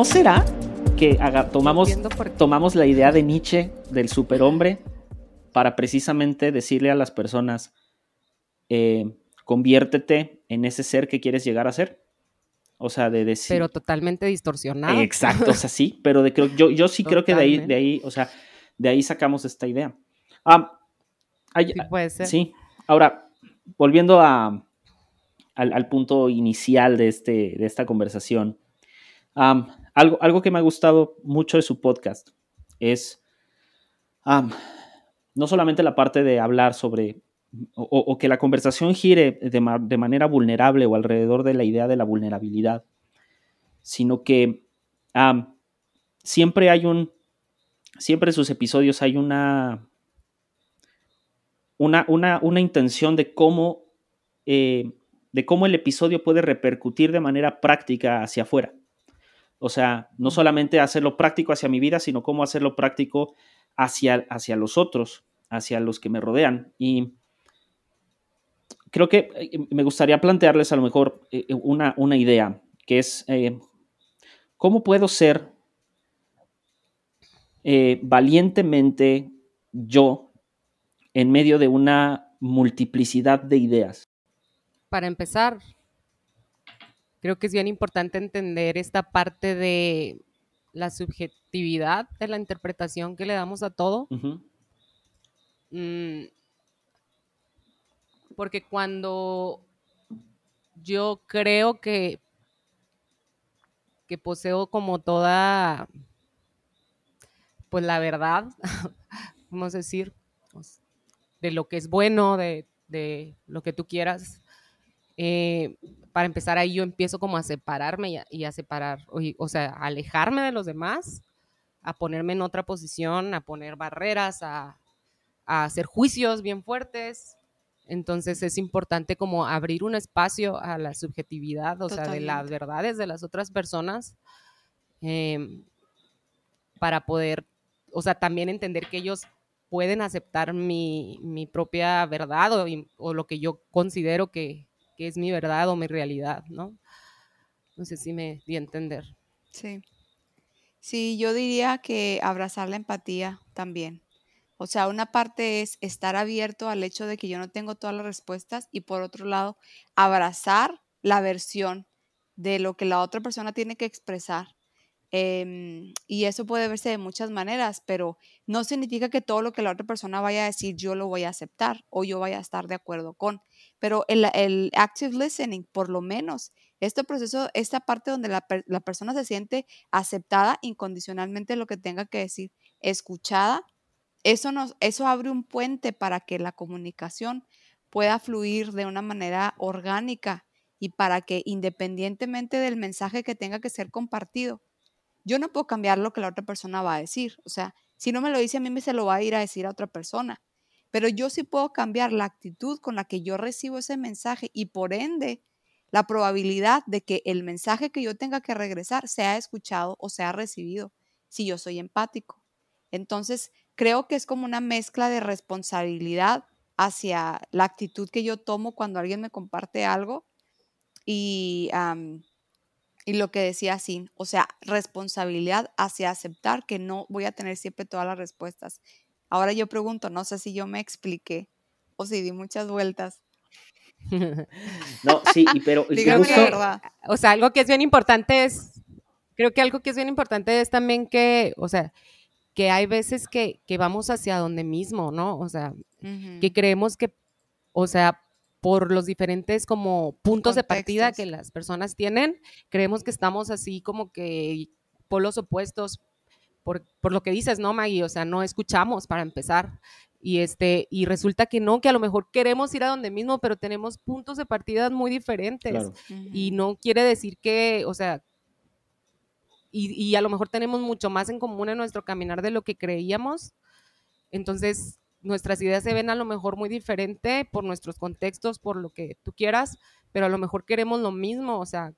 ¿No será que tomamos, tomamos la idea de Nietzsche del superhombre para precisamente decirle a las personas, eh, conviértete en ese ser que quieres llegar a ser? O sea, de decir... Pero totalmente distorsionado. Exacto, o sea, sí, pero de, yo, yo sí creo que de ahí, de ahí, o sea, de ahí sacamos esta idea. Ah, sí, puede ser. Sí, ahora, volviendo a, al, punto inicial de, este, de esta conversación, algo, algo que me ha gustado mucho de su podcast es no solamente la parte de hablar sobre o, que la conversación gire de, manera vulnerable o alrededor de la idea de la vulnerabilidad, sino que siempre hay un, siempre en sus episodios hay una, una, una, intención de cómo, eh, de cómo el episodio puede repercutir de manera práctica hacia afuera. O sea, no solamente hacerlo práctico hacia mi vida, sino cómo hacerlo práctico hacia, hacia los otros, hacia los que me rodean. Y creo que eh, me gustaría plantearles a lo mejor eh, eh, una, una idea, que es cómo puedo ser valientemente yo en medio de una multiplicidad de ideas. Para empezar, creo que es bien importante entender esta parte de la subjetividad de la interpretación que le damos a todo porque cuando yo creo que, que poseo como toda, pues la verdad, vamos a decir, pues, de lo que es bueno, de, lo que tú quieras. Eh, para empezar ahí yo empiezo como a separarme y a, separar, o, sea, a alejarme de los demás, a ponerme en otra posición, a poner barreras, a, a hacer juicios bien fuertes, entonces es importante como abrir un espacio a la subjetividad, o sea, de las verdades de las otras personas, em, para poder, o sea, también entender que ellos pueden aceptar mi, propia verdad o, lo que yo considero que, que, es mi verdad o mi realidad, ¿no? No sé si me di a entender. Sí. Sí, yo diría que abrazar la empatía también. O sea, una parte es estar abierto al hecho de que yo no tengo todas las respuestas y por otro lado, abrazar la versión de lo que la otra persona tiene que expresar. Em, y eso puede verse de muchas maneras, pero no significa que todo lo que la otra persona vaya a decir yo lo voy a aceptar o yo vaya a estar de acuerdo con. Pero el, el active listening, por lo menos, este proceso, esta parte donde la, la persona se siente aceptada incondicionalmente lo que tenga que decir, escuchada eso, nos, eso abre un puente para que la comunicación pueda fluir de una manera orgánica y para que independientemente del mensaje que tenga que ser compartido, yo no puedo cambiar lo que la otra persona va a decir. O sea, si no me lo dice a mí, me se lo va a ir a decir a otra persona. Pero yo sí puedo cambiar la actitud con la que yo recibo ese mensaje y por ende la probabilidad de que el mensaje que yo tenga que regresar sea escuchado o sea recibido si yo soy empático. Entonces, creo que es como una mezcla de responsabilidad hacia la actitud que yo tomo cuando alguien me comparte algo y, y lo que decía Sin, o sea, responsabilidad hacia aceptar que no voy a tener siempre todas las respuestas. Ahora yo pregunto, no sé si yo me expliqué o si di muchas vueltas. No, sí, pero o sea, algo que es bien importante es, creo que algo que es bien importante es también que, o sea, que hay veces que, vamos hacia donde mismo, ¿no? O sea, que creemos que, o sea, por los diferentes como puntos de partida que las personas tienen, creemos que estamos así como que polos opuestos, por, por, lo que dices, ¿no, Maggie? O sea, no escuchamos para empezar. Y, este, y resulta que no, que a lo mejor queremos ir a donde mismo, pero tenemos puntos de partida muy diferentes. Y no quiere decir que, o sea, y, a lo mejor tenemos mucho más en común en nuestro caminar de lo que creíamos. Entonces, nuestras ideas se ven a lo mejor muy diferente por nuestros contextos, por lo que tú quieras, pero a lo mejor queremos lo mismo, o sea,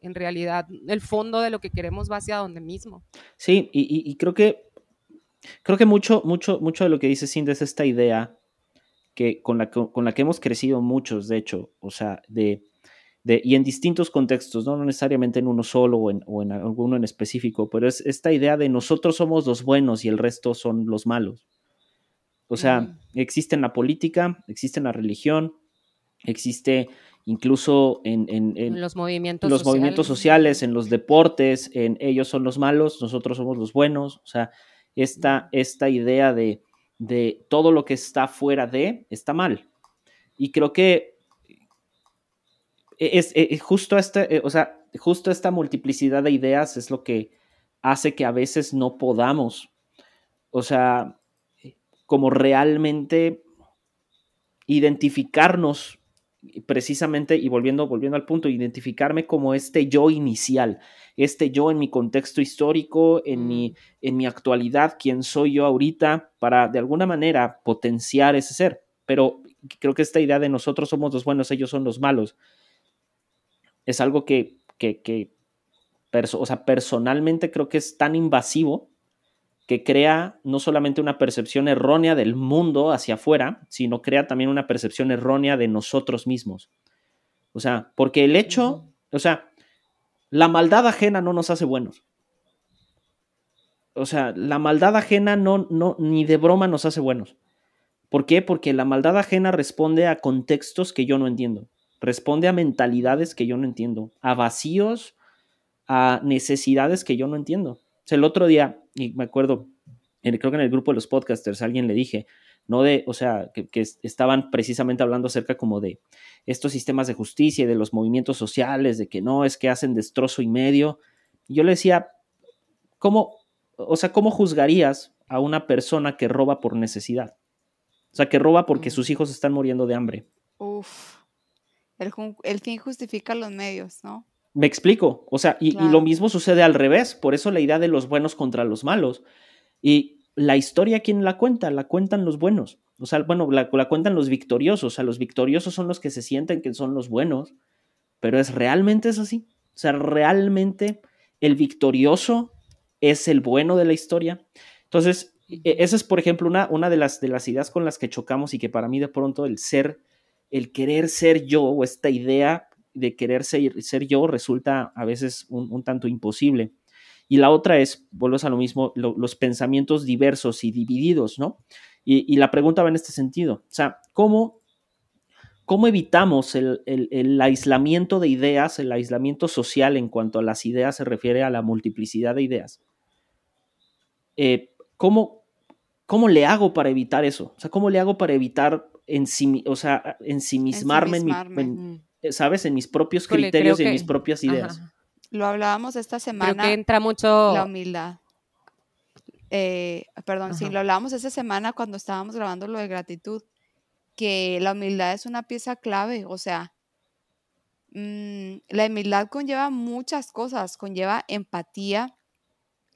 en realidad el fondo de lo que queremos va hacia donde mismo. Sí, y, creo que creo que mucho, mucho, mucho de lo que dice Cindy es esta idea que con la, con la que hemos crecido muchos, de hecho, o sea, de de, y en distintos contextos, ¿no? necesariamente en uno solo o en, o en, alguno en específico, pero es esta idea de nosotros somos los buenos y el resto son los malos. O sea, existe en la política, existe en la religión, existe incluso en, los, movimientos, los sociales. movimientos sociales, en los deportes, en ellos son los malos, nosotros somos los buenos. O sea, esta, esta idea de, de todo lo que está fuera de está mal. Y creo que es, justo este, eh, o sea, justo esta multiplicidad de ideas es lo que hace que a veces no podamos, o sea, como realmente identificarnos precisamente, y volviendo, volviendo al punto, identificarme como este yo inicial, este yo en mi contexto histórico, en, mi, mm. en mi actualidad, quién soy yo ahorita, para de alguna manera potenciar ese ser. Pero creo que esta idea de nosotros somos los buenos, ellos son los malos, es algo que, que, que o sea, personalmente creo que es tan invasivo que crea no solamente una percepción errónea del mundo hacia afuera, sino crea también una percepción errónea de nosotros mismos. O sea, porque el hecho, o sea, la maldad ajena no nos hace buenos. O sea, la maldad ajena no, no, ni de broma nos hace buenos. ¿Por qué? Porque la maldad ajena responde a contextos que yo no entiendo. Responde a mentalidades que yo no entiendo. A vacíos, a necesidades que yo no entiendo el otro día, y me acuerdo, creo que en el grupo de los podcasters alguien le dije, no de, o sea, que, estaban precisamente hablando acerca como de estos sistemas de justicia y de los movimientos sociales, de que no, es que hacen destrozo y medio. Y yo le decía, ¿cómo, o sea, cómo juzgarías a una persona que roba por necesidad? O sea, que roba porque mm. sus hijos están muriendo de hambre. Uf, el, el fin justifica los medios, ¿no? Me explico. O sea, y, lo mismo sucede al revés. Por eso la idea de los buenos contra los malos. Y la historia, ¿quién la cuenta? La cuentan los buenos. O sea, bueno, la, cuentan los victoriosos. O sea, los victoriosos son los que se sienten que son los buenos. Pero es realmente es así. O sea, realmente el victorioso es el bueno de la historia. Entonces, e, esa es, por ejemplo, una, una de, las, de las ideas con las que chocamos y que para mí de pronto el ser, el querer ser yo o esta idea de querer ser, ser yo resulta a veces un, tanto imposible. Y la otra es, vuelves a lo mismo, los pensamientos diversos y divididos, ¿no? Y, la pregunta va en este sentido. O sea, ¿cómo, cómo evitamos el, el, aislamiento de ideas, el aislamiento social en cuanto a las ideas se refiere a la multiplicidad de ideas? Eh, ¿cómo, ¿Cómo le hago para evitar eso? O sea, ¿cómo le hago para evitar en o sea, ensimismarme, en, mi, eh, ¿sabes? En mis propios criterios y en mis propias ideas. Lo hablábamos esta semana. que entra mucho... La humildad. Eh, perdón, sí, lo hablábamos esta semana cuando estábamos grabando lo de gratitud, que la humildad es una pieza clave, o sea, mm, la humildad conlleva muchas cosas, conlleva empatía,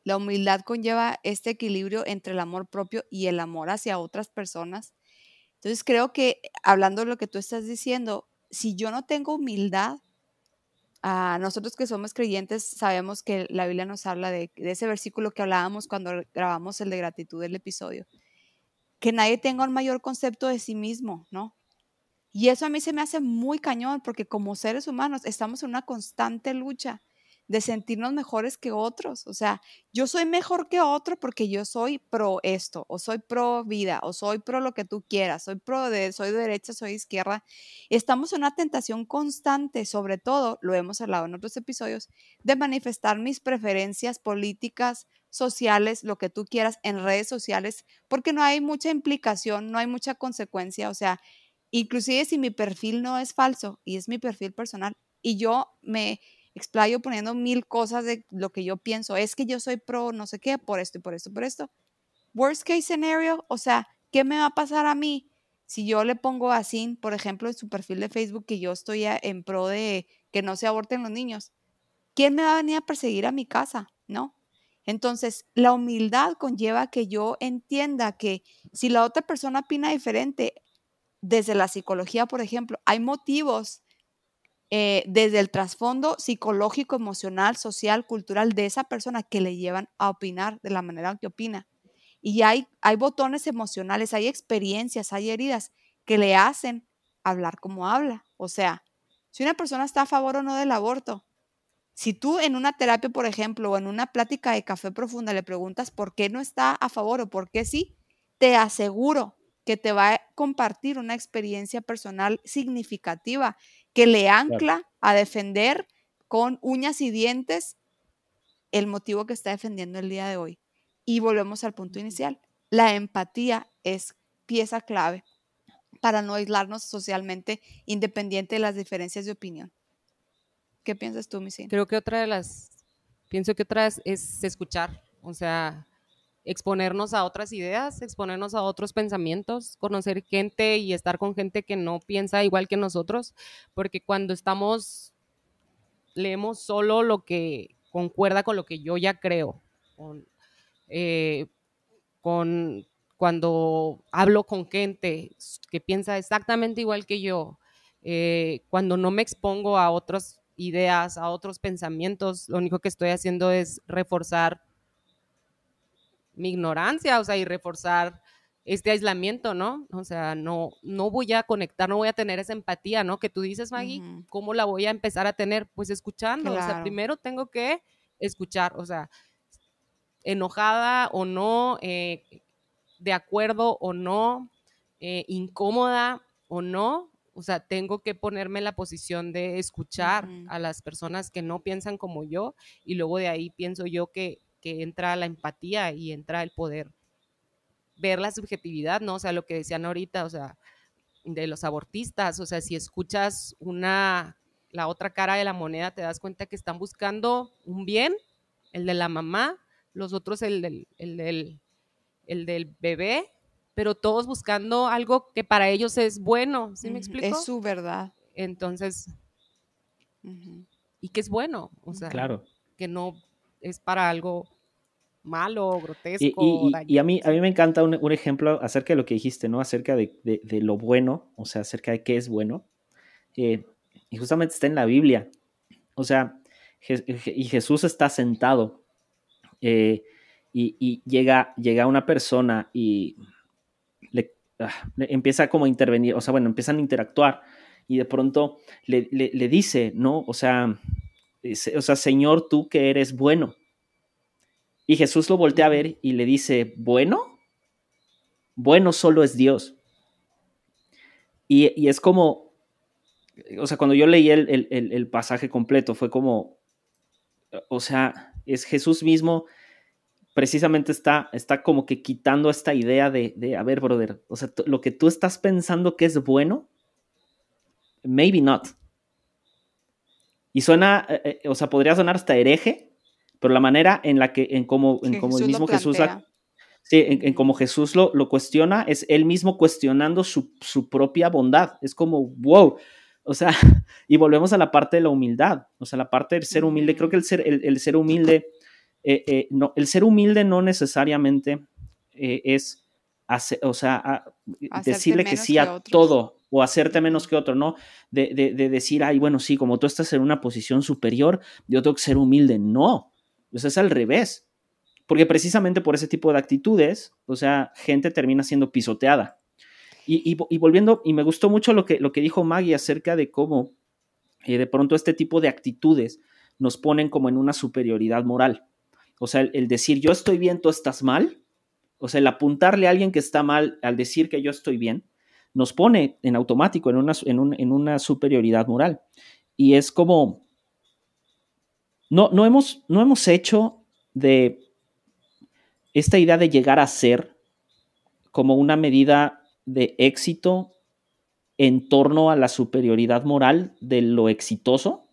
la humildad conlleva este equilibrio entre el amor propio y el amor hacia otras personas. Entonces creo que hablando de lo que tú estás diciendo, si yo no tengo humildad, a nosotros que somos creyentes sabemos que la Biblia nos habla de, ese versículo que hablábamos cuando grabamos el de gratitud del episodio, que nadie tenga un mayor concepto de sí mismo, ¿no? Y eso a mí se me hace muy cañón porque como seres humanos estamos en una constante lucha de sentirnos mejores que otros. O sea, yo soy mejor que otro porque yo soy pro esto, o soy pro vida, o soy pro lo que tú quieras, soy pro de, soy de derecha, soy de izquierda. Estamos en una tentación constante, sobre todo, lo hemos hablado en otros episodios, de manifestar mis preferencias políticas, sociales, lo que tú quieras en redes sociales, porque no hay mucha implicación, no hay mucha consecuencia. O sea, inclusive si mi perfil no es falso y es mi perfil personal, y yo me explayo poniendo mil cosas de lo que yo pienso. Es que yo soy pro no sé qué, por esto y por esto por esto. Worst case scenario, o sea, ¿qué me va a pasar a mí si yo le pongo así, por ejemplo, en su perfil de Facebook que yo estoy en pro de que no se aborten los niños? ¿Quién me va a venir a perseguir a mi casa? ¿No? Entonces, la humildad conlleva que yo entienda que si la otra persona opina diferente, desde la psicología, por ejemplo, hay motivos eh, desde el trasfondo psicológico, emocional, social, cultural de esa persona que le llevan a opinar de la manera que opina. Y hay, hay botones emocionales, hay experiencias, hay heridas que le hacen hablar como habla. O sea, si una persona está a favor o no del aborto. Si tú en una terapia, por ejemplo, o en una plática de café profunda le preguntas por qué no está a favor o por qué sí, te aseguro que te va a compartir una experiencia personal significativa que le ancla a defender con uñas y dientes el motivo que está defendiendo el día de hoy. Y volvemos al punto inicial. La empatía es pieza clave para no aislarnos socialmente independiente de las diferencias de opinión. ¿Qué piensas tú, Missy? Creo que otra de las, pienso que otra es, es escuchar, o sea, exponernos a otras ideas, exponernos a otros pensamientos, conocer gente y estar con gente que no piensa igual que nosotros, porque cuando estamos, leemos solo lo que concuerda con lo que yo ya creo, con, eh, cuando hablo con gente que piensa exactamente igual que yo, eh, cuando no me expongo a otras ideas, a otros pensamientos, lo único que estoy haciendo es reforzar mi ignorancia, o sea, y reforzar este aislamiento, ¿no? O sea, no, no voy a conectar, no voy a tener esa empatía, ¿no? Que tú dices, Maggie, ¿cómo la voy a empezar a tener? Pues escuchando, o sea, primero tengo que escuchar, o sea, enojada o no, eh, de acuerdo o no, eh, incómoda o no, o sea, tengo que ponerme en la posición de escuchar a las personas que no piensan como yo y luego de ahí pienso yo que que entra la empatía y entra el poder ver la subjetividad, ¿no? O sea, lo que decían ahorita, o sea, de los abortistas, o sea, si escuchas una, la otra cara de la moneda, te das cuenta que están buscando un bien, el de la mamá, los otros el del, el del, bebé, pero todos buscando algo que para ellos es bueno, ¿sí me explico? Es su verdad. Entonces, y que es bueno, o sea, claro. que no es para algo malo, grotesco. Y, a, mí, a mí me encanta un, ejemplo acerca de lo que dijiste, ¿no? Acerca de, lo bueno, o sea, acerca de qué es bueno. Eh, y justamente está en la Biblia. O sea, y Jesús está sentado eh, y, llega, llega una persona y ah, le, empieza como a intervenir, o sea, bueno, empiezan a interactuar y de pronto le, le dice, ¿no? O sea, o sea, Señor, tú que eres bueno. Y Jesús lo voltea a ver y le dice, bueno, bueno solo es Dios. Y, es como, o sea, cuando yo leí el, pasaje completo, fue como, o sea, es Jesús mismo, precisamente está, está como que quitando esta idea de, de, a ver, brother, o sea, lo que tú estás pensando que es bueno, maybe not. Y suena, eh, eh, o sea, podría sonar hasta hereje, pero la manera en la que, en cómo, en como el mismo Jesús, sí, en, como Jesús lo, lo, cuestiona, es él mismo cuestionando su, su, propia bondad. Es como, wow, o sea, y volvemos a la parte de la humildad, o sea, la parte del ser humilde. Creo que el ser, el, ser humilde, eh, eh, no, el ser humilde no necesariamente eh, es, o sea, decirle que sí a todo o hacerte menos que otro, ¿no? De, de, de, decir, ay, bueno, sí, como tú estás en una posición superior, yo tengo que ser humilde. No, pues es al revés. Porque precisamente por ese tipo de actitudes, o sea, gente termina siendo pisoteada. Y, volviendo, y me gustó mucho lo que, lo que dijo Maggie acerca de cómo eh, de pronto este tipo de actitudes nos ponen como en una superioridad moral. O sea, el, decir yo estoy bien, tú estás mal, o sea, el apuntarle a alguien que está mal al decir que yo estoy bien, nos pone en automático en una, en, en una superioridad moral. Y es como, no, no, hemos, no hemos hecho de esta idea de llegar a ser como una medida de éxito en torno a la superioridad moral de lo exitoso.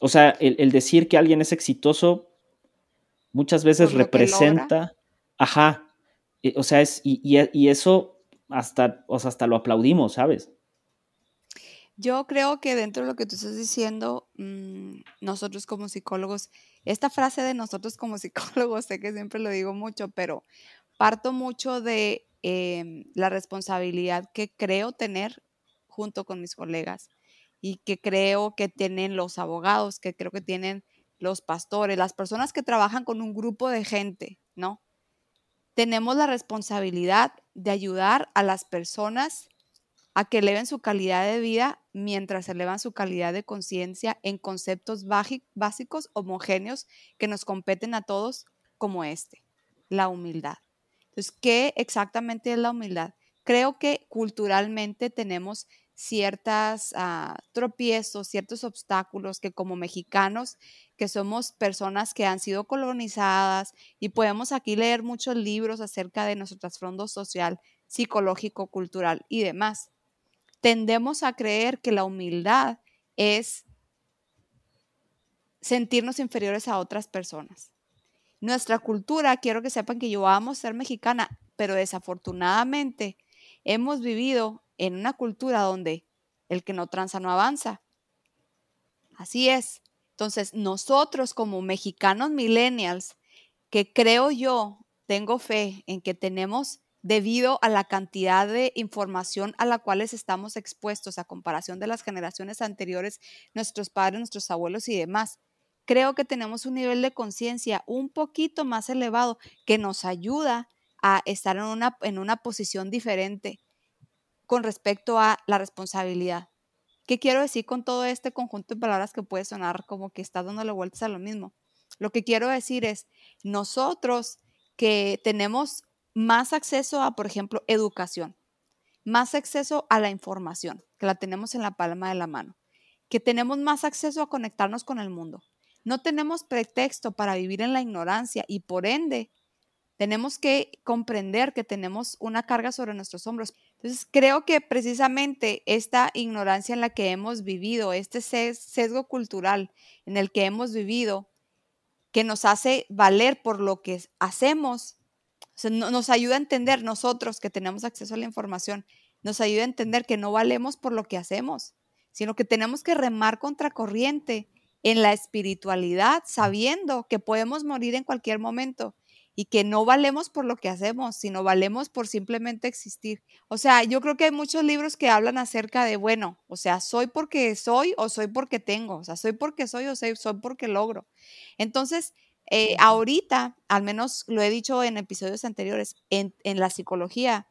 O sea, el, decir que alguien es exitoso muchas veces representa, ajá, o sea, es, y, y, eso hasta, o sea, hasta lo aplaudimos, ¿sabes? Yo creo que dentro de lo que tú estás diciendo, mm, nosotros como psicólogos, esta frase de nosotros como psicólogos, sé que siempre lo digo mucho, pero parto mucho de em, la responsabilidad que creo tener junto con mis colegas y que creo que tienen los abogados, que creo que tienen los pastores, las personas que trabajan con un grupo de gente, ¿no? Tenemos la responsabilidad de ayudar a las personas a que eleven su calidad de vida mientras elevan su calidad de conciencia en conceptos básicos homogéneos que nos competen a todos como este, la humildad. Entonces, ¿qué exactamente es la humildad? Creo que culturalmente tenemos ciertas ah, tropiezos, ciertos obstáculos que como mexicanos, que somos personas que han sido colonizadas y podemos aquí leer muchos libros acerca de nuestro trasfondo social, psicológico, cultural y demás, tendemos a creer que la humildad es sentirnos inferiores a otras personas. Nuestra cultura, quiero que sepan que yo amo ser mexicana, pero desafortunadamente hemos vivido en una cultura donde el que no tranza no avanza. Así es. Entonces, nosotros como mexicanos millennials, que creo yo, tengo fe en que tenemos debido a la cantidad de información a la cual estamos expuestos a comparación de las generaciones anteriores, nuestros padres, nuestros abuelos y demás. Creo que tenemos un nivel de conciencia un poquito más elevado que nos ayuda a estar en una, en una posición diferente con respecto a la responsabilidad. ¿Qué quiero decir con todo este conjunto de palabras que puede sonar como que está dándole vueltas a lo mismo? Lo que quiero decir es, nosotros que tenemos más acceso a, por ejemplo, educación, más acceso a la información, que la tenemos en la palma de la mano, que tenemos más acceso a conectarnos con el mundo. No tenemos pretexto para vivir en la ignorancia y por ende tenemos que comprender que tenemos una carga sobre nuestros hombros. Entonces, creo que precisamente esta ignorancia en la que hemos vivido, este sesgo cultural en el que hemos vivido, que nos hace valer por lo que hacemos, nos ayuda a entender nosotros que tenemos acceso a la información, nos ayuda a entender que no valemos por lo que hacemos, sino que tenemos que remar contra corriente en la espiritualidad, sabiendo que podemos morir en cualquier momento y que no valemos por lo que hacemos, sino valemos por simplemente existir. O sea, yo creo que hay muchos libros que hablan acerca de, bueno, o sea, soy porque soy o soy porque tengo, o sea, soy porque soy o soy, soy porque logro. Entonces, eh, ahorita, al menos lo he dicho en episodios anteriores, en, en la psicología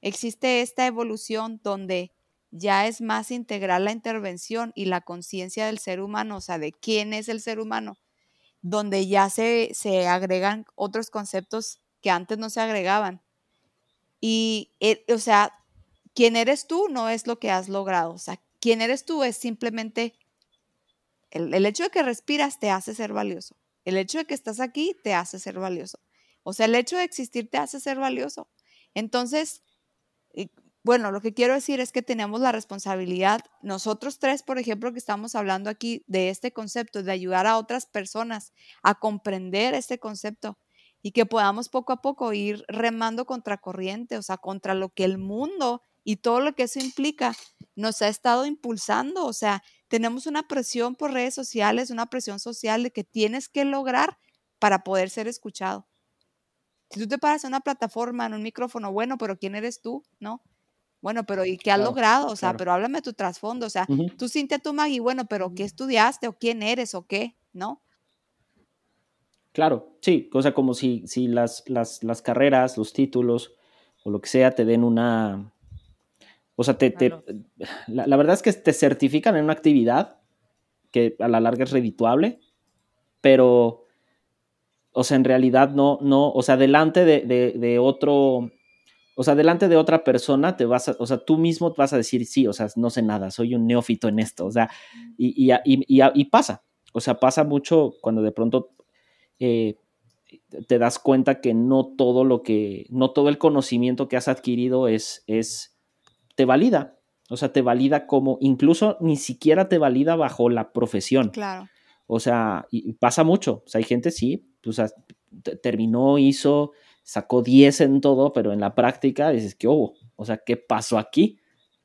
existe esta evolución donde ya es más integral la intervención y la conciencia del ser humano, o sea, de quién es el ser humano, donde ya se, se agregan otros conceptos que antes no se agregaban. Y, eh, o sea, quién eres tú no es lo que has logrado, o sea, quién eres tú es simplemente el, el hecho de que respiras te hace ser valioso. El hecho de que estás aquí te hace ser valioso. O sea, el hecho de existir te hace ser valioso. Entonces, bueno, lo que quiero decir es que tenemos la responsabilidad, nosotros tres, por ejemplo, que estamos hablando aquí de este concepto, de ayudar a otras personas a comprender este concepto y que podamos poco a poco ir remando contra corriente, o sea, contra lo que el mundo y todo lo que eso implica nos ha estado impulsando. O sea, tenemos una presión por redes sociales, una presión social de que tienes que lograr para poder ser escuchado. Si tú te paras en una plataforma, en un micrófono, bueno, pero ¿quién eres tú? ¿No? Bueno, pero ¿y qué has logrado? O sea, pero háblame tu trasfondo. O sea, tú sientes tu Maggie, bueno, pero ¿qué estudiaste o quién eres o qué? ¿No? Claro, sí, cosa como si, si las, las, las, carreras, los títulos o lo que sea te den una... O sea, te, la, la, verdad es que te certifican en una actividad que a la larga es redituable, pero, o sea, en realidad no, no, o sea, delante de, de, de otro, o sea, delante de otra persona te vas a, o sea, tú mismo vas a decir, sí, o sea, no sé nada, soy un neófito en esto, o sea, y, y, y, y pasa, o sea, pasa mucho cuando de pronto eh, te das cuenta que no todo lo que, no todo el conocimiento que has adquirido es, es, te valida, o sea, te valida como, incluso ni siquiera te valida bajo la profesión. Claro. O sea, y pasa mucho, o sea, hay gente, sí, sea, terminó, hizo sacó 10 en todo, pero en la práctica dices, ¿qué hubo? O sea, ¿qué pasó aquí?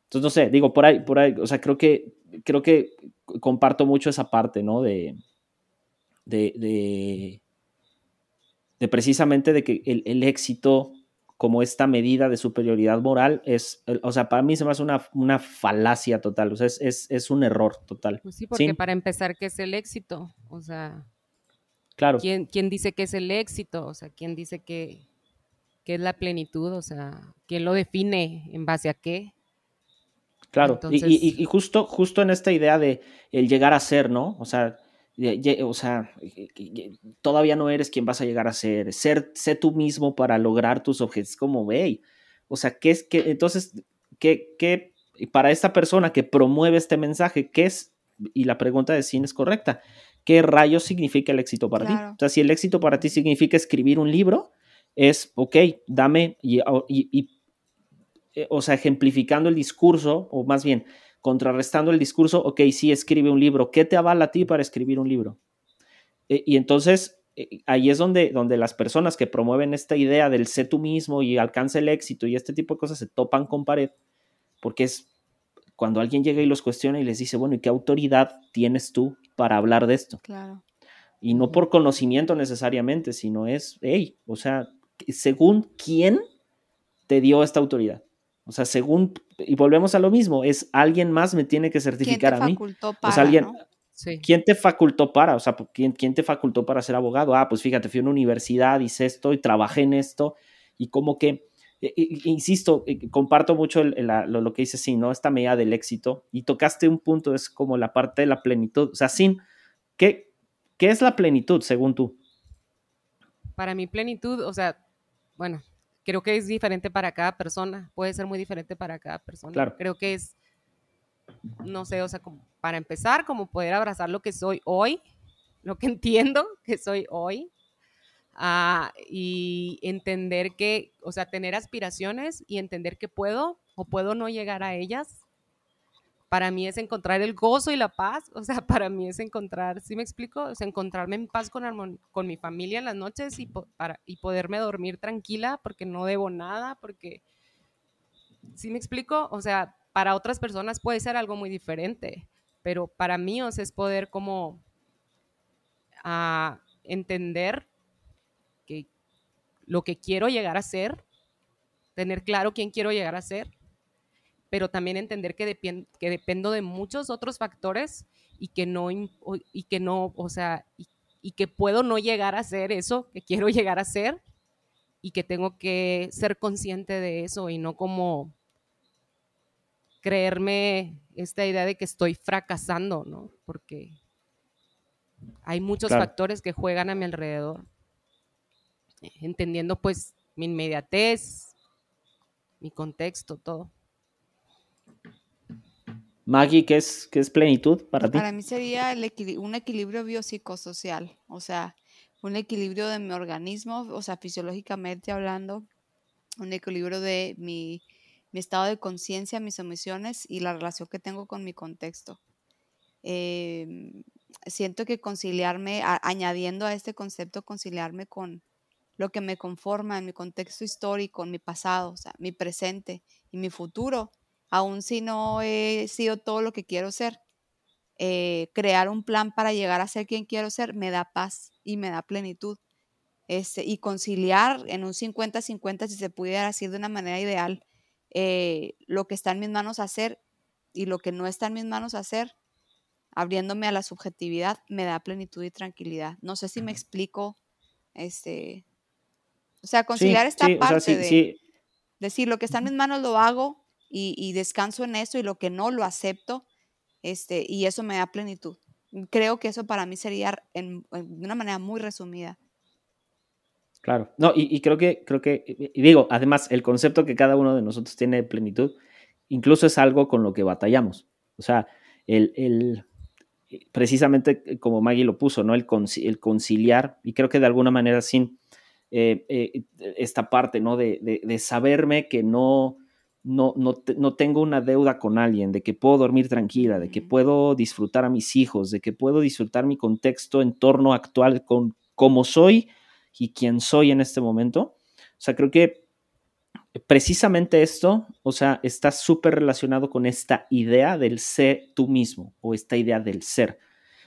Entonces, no sé, digo, por ahí, por ahí, o sea, creo que, creo que comparto mucho esa parte, ¿no? De, de, de, precisamente de que el, éxito como esta medida de superioridad moral es, o sea, para mí se me hace una, una falacia total, o sea, es, es, un error total. Pues sí, porque para empezar, ¿qué es el éxito? O sea, claro. ¿quién, ¿quién dice que es el éxito? O sea, ¿quién dice que, qué es la plenitud, o sea, quién lo define, en base a qué. Claro, y, justo, justo en esta idea de el llegar a ser, ¿no? O sea, o sea, todavía no eres quien vas a llegar a ser. Ser, sé tú mismo para lograr tus objetivos. Como, ve, o sea, ¿qué es que, entonces, qué, qué, para esta persona que promueve este mensaje, qué es, y la pregunta de Cine es correcta, ¿qué rayos significa el éxito para ti? O sea, si el éxito para ti significa escribir un libro, es, ok, dame, y, y eh, o sea, ejemplificando el discurso, o más bien, contrarrestando el discurso, ok, sí, escribe un libro, ¿qué te avala a ti para escribir un libro? Eh, y entonces, eh, ahí es donde, donde las personas que promueven esta idea del sé tú mismo y alcanza el éxito y este tipo de cosas se topan con pared, porque es cuando alguien llega y los cuestiona y les dice, bueno, ¿y qué autoridad tienes tú para hablar de esto? Claro. Y no por conocimiento necesariamente, sino es, hey, o sea, según quién te dio esta autoridad. O sea, según, y volvemos a lo mismo, es alguien más me tiene que certificar a mí. o sea, alguien, ¿quién te facultó para? O sea, ¿quién, ¿quién te facultó para ser abogado? Ah, pues fíjate, fui a una universidad, hice esto y trabajé en esto y como que, e, e, insisto, e, comparto mucho lo, que dice sí, ¿no? Esta medida del éxito y tocaste un punto, es como la parte de la plenitud. O sea, sin, ¿qué, qué es la plenitud según tú? Para mí plenitud, o sea, bueno, creo que es diferente para cada persona, puede ser muy diferente para cada persona. Claro. Creo que es, no sé, o sea, como para empezar, como poder abrazar lo que soy hoy, lo que entiendo que soy hoy, ah, y entender que, o sea, tener aspiraciones y entender que puedo o puedo no llegar a ellas para mí es encontrar el gozo y la paz, o sea, para mí es encontrar, ¿sí me explico? O sea, encontrarme en paz con, con mi familia en las noches y, para, y poderme dormir tranquila porque no debo nada, porque, ¿sí me explico? O sea, para otras personas puede ser algo muy diferente, pero para mí, es poder como ah, entender que lo que quiero llegar a ser, tener claro quién quiero llegar a ser pero también entender que, que dependo de muchos otros factores y que no, y que no, o sea, y, que puedo no llegar a ser eso que quiero llegar a ser y que tengo que ser consciente de eso y no como creerme esta idea de que estoy fracasando, ¿no? Porque hay muchos factores que juegan a mi alrededor, entendiendo pues mi inmediatez, mi contexto, todo. Maggie, ¿qué es, qué es plenitud para ti? Para mí sería un equilibrio biopsicosocial, o sea, un equilibrio de mi organismo, o sea, fisiológicamente hablando, un equilibrio de mi, estado de conciencia, mis emociones y la relación que tengo con mi contexto. Em, siento que conciliarme, añadiendo a este concepto, conciliarme con lo que me conforma en mi contexto histórico, en mi pasado, o sea, mi presente y mi futuro, aún si no he sido todo lo que quiero ser, eh, crear un plan para llegar a ser quien quiero ser me da paz y me da plenitud. Este, y conciliar en un 50-50, si se pudiera decir de una manera ideal, eh, lo que está en mis manos hacer y lo que no está en mis manos hacer, abriéndome a la subjetividad, me da plenitud y tranquilidad. No sé si me explico, este, o sea, conciliar esta parte de decir lo que está en mis manos lo hago, y, descanso en eso y lo que no lo acepto este, y eso me da plenitud. Creo que eso para mí sería en, de una manera muy resumida. Claro, no, y, creo que, creo que, y digo, además, el concepto que cada uno de nosotros tiene de plenitud, incluso es algo con lo que batallamos. O sea, el, el precisamente como Maggie lo puso, ¿no? El, el, conciliar, y creo que de alguna manera sin eh, eh, esta parte, ¿no? De, de, de, saberme que no, no, no, tengo una deuda con alguien, de que puedo dormir tranquila, de que puedo disfrutar a mis hijos, de que puedo disfrutar mi contexto, entorno actual con cómo soy y quién soy en este momento. O sea, creo que precisamente esto, o sea, está súper relacionado con esta idea del ser tú mismo o esta idea del ser.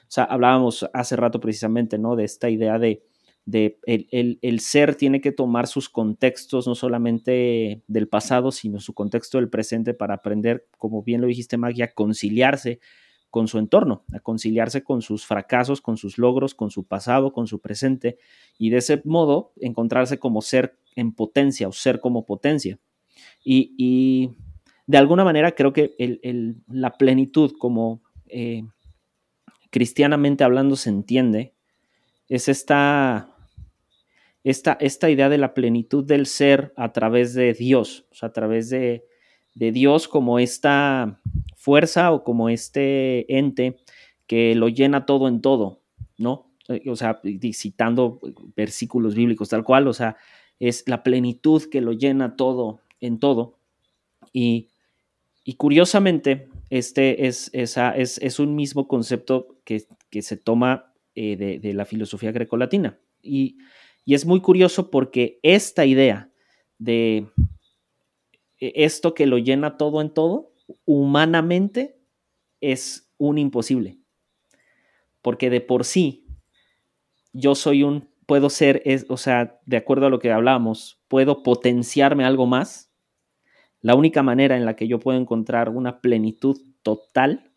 O sea, hablábamos hace rato precisamente, ¿no? De esta idea de, de el, ser tiene que tomar sus contextos, no solamente del pasado, sino su contexto del presente para aprender, como bien lo dijiste, Maggie, a conciliarse con su entorno, a conciliarse con sus fracasos, con sus logros, con su pasado, con su presente, y de ese modo encontrarse como ser en potencia o ser como potencia. Y, de alguna manera creo que la plenitud, como eh, cristianamente hablando se entiende, es esta, esta, esta, idea de la plenitud del ser a través de Dios, o sea, a través de, de Dios como esta fuerza o como este ente que lo llena todo en todo, ¿no? Eh, o sea, citando versículos bíblicos tal cual, o sea, es la plenitud que lo llena todo en todo. Y, curiosamente, este es, es, es, un mismo concepto que, se toma eh, de, la filosofía grecolatina. Y, y es muy curioso porque esta idea de e, esto que lo llena todo en todo, humanamente es un imposible. Porque de por sí, yo soy un, puedo ser, es, o sea, de acuerdo a lo que hablábamos, puedo potenciarme algo más. La única manera en la que yo puedo encontrar una plenitud total,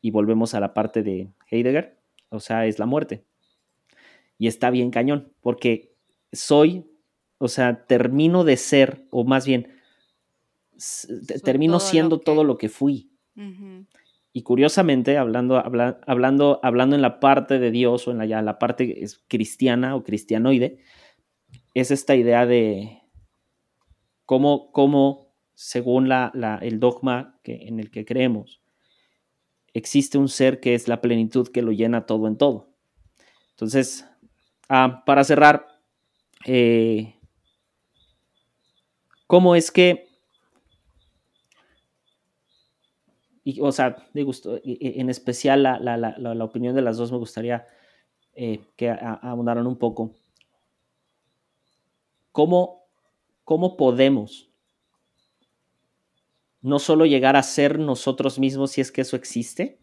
y volvemos a la parte de Heidegger, o sea, es la muerte. Y está bien cañón, porque soy, o sea, termino de ser, o más bien, termino siendo todo lo que fui. Y curiosamente, hablando, hablando, hablando en la parte de Dios o en la, ya, la parte cristiana o cristianoide, es esta idea de cómo, cómo según la, el dogma que, en el que creemos, existe un ser que es la plenitud que lo llena todo en todo. Entonces, ah, para cerrar, eh, ¿cómo es que y, o sea, de gusto, en especial la, la, la, la, opinión de las dos me gustaría eh, que abundaran un poco. ¿Cómo, ¿Cómo podemos no solo llegar a ser nosotros mismos si es que eso existe,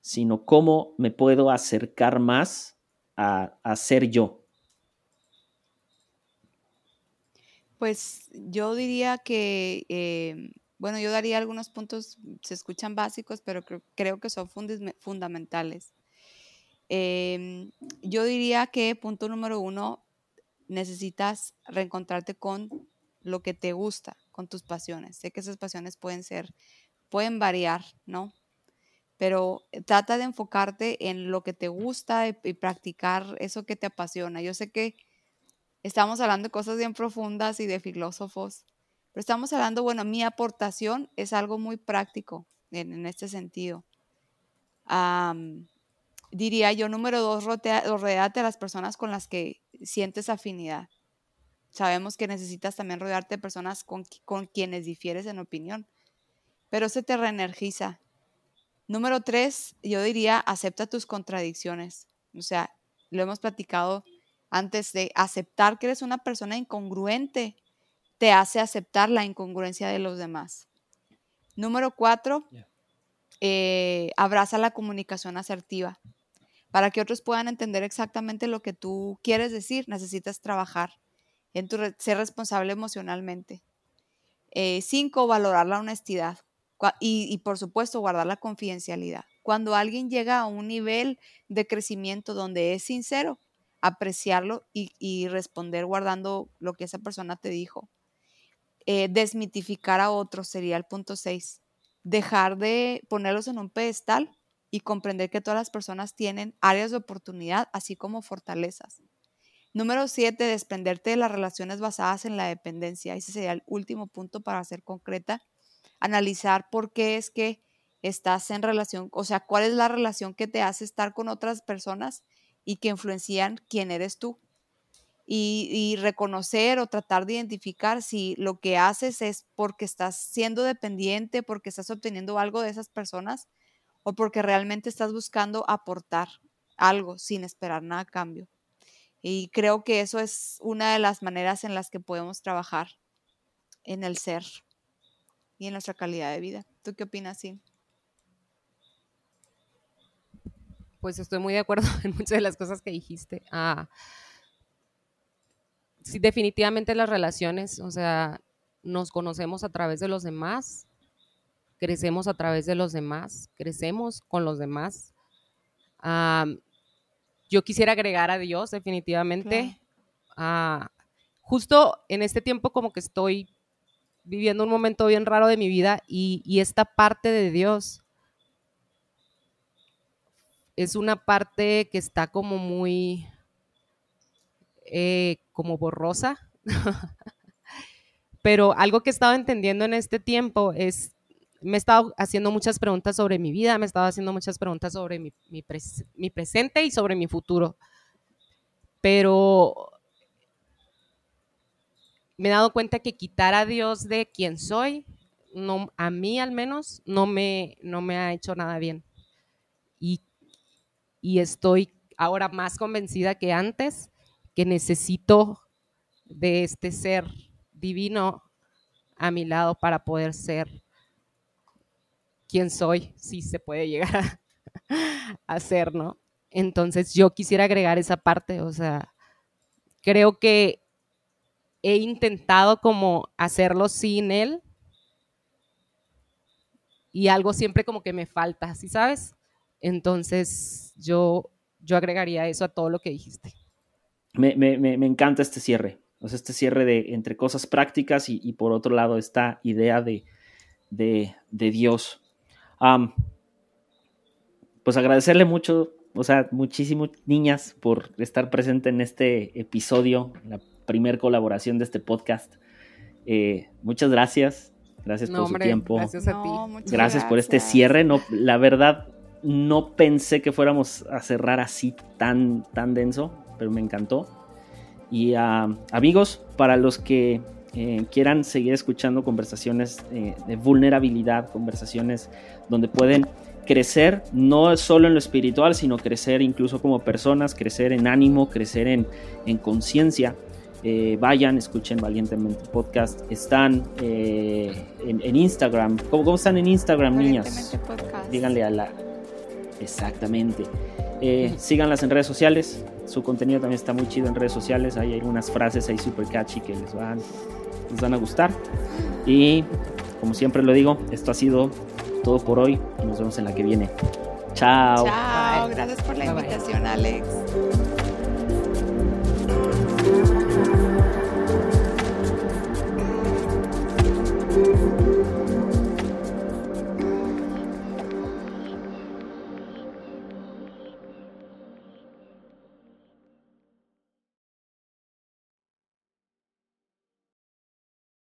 sino cómo me puedo acercar más a, ser yo? Pues yo diría que eh, bueno, yo daría algunos puntos, se escuchan básicos, pero creo, que son fundamentales. Em, yo diría que punto número uno, necesitas reencontrarte con lo que te gusta, con tus pasiones. Sé que esas pasiones pueden ser, pueden variar, ¿no? Pero trata de enfocarte en lo que te gusta y, y practicar eso que te apasiona. Yo sé que estamos hablando de cosas bien profundas y de filósofos, pero estamos hablando, bueno, mi aportación es algo muy práctico en, este sentido. diría yo, número dos, rodeate a las personas con las que sientes afinidad. Sabemos que necesitas también rodearte de personas con, con quienes difieres en opinión, pero se te reenergiza. Número tres, yo diría, acepta tus contradicciones. O sea, lo hemos platicado antes de aceptar que eres una persona incongruente te hace aceptar la incongruencia de los demás. Número cuatro, eh, abraza la comunicación asertiva. Para que otros puedan entender exactamente lo que tú quieres decir, necesitas trabajar en tu ser responsable emocionalmente. Eh, cinco, valorar la honestidad y, por supuesto guardar la confidencialidad. Cuando alguien llega a un nivel de crecimiento donde es sincero, apreciarlo y responder guardando lo que esa persona te dijo. Eh, desmitificar a otros sería el punto 6. Dejar de ponerlos en un pedestal y comprender que todas las personas tienen áreas de oportunidad, así como fortalezas. Número 7, desprenderte de las relaciones basadas en la dependencia. Ese sería el último punto para ser concreta. Analizar por qué es que estás en relación, o sea, cuál es la relación que te hace estar con otras personas y que influencian quién eres tú y, reconocer o tratar de identificar si lo que haces es porque estás siendo dependiente, porque estás obteniendo algo de esas personas o porque realmente estás buscando aportar algo sin esperar nada a cambio. Y creo que eso es una de las maneras en las que podemos trabajar en el ser y en nuestra calidad de vida. ¿Tú qué opinas, sí? Pues estoy muy de acuerdo en muchas de las cosas que dijiste. Ah, sí, definitivamente las relaciones, o sea, nos conocemos a través de los demás, crecemos a través de los demás, crecemos con los demás. yo quisiera agregar a Dios definitivamente. justo en este tiempo como que estoy viviendo un momento bien raro de mi vida y, esta parte de Dios es una parte que está como muy, eh, como borrosa. Pero algo que he estado entendiendo en este tiempo es, me he estado haciendo muchas preguntas sobre mi vida, me he estado haciendo muchas preguntas sobre mi, mi presente y sobre mi futuro. Pero me he dado cuenta que quitar a Dios de quien soy, no, a mí al menos, no me, no me ha hecho nada bien. Y, y estoy ahora más convencida que antes que necesito de este ser divino a mi lado para poder ser quien soy, si se puede llegar a, ser, ¿no? Entonces yo quisiera agregar esa parte, o sea, creo que he intentado como hacerlo sin él y algo siempre como que me falta, ¿sí sabes? Entonces yo, yo agregaría eso a todo lo que dijiste. Me, encanta este cierre, o sea, este cierre de entre cosas prácticas y, por otro lado esta idea de, de, Dios. pues agradecerle mucho, o sea, muchísimo niñas por estar presente en este episodio, primer colaboración de este podcast. Eh, muchas gracias. Gracias por su tiempo. Gracias a ti. gracias, por este cierre. No, la verdad, no pensé que fuéramos a cerrar así tan, tan denso, pero me encantó. Y uh, amigos, para los que eh, quieran seguir escuchando conversaciones eh, de vulnerabilidad, conversaciones donde pueden crecer no solo en lo espiritual, sino crecer incluso como personas, crecer en ánimo, crecer en, en conciencia. Eh, vayan, escuchen Valientemente Podcast. Están eh, en, Instagram. ¿Cómo, están en Instagram, niñas? Díganle a la. Exactamente. Eh, síganlas en redes sociales. Su contenido también está muy chido en redes sociales. Hay algunas frases ahí super catchy que les van, les van a gustar. Y como siempre lo digo, esto ha sido todo por hoy. Y nos vemos en la que viene. Chao. Chao. Gracias por la invitación, Alex.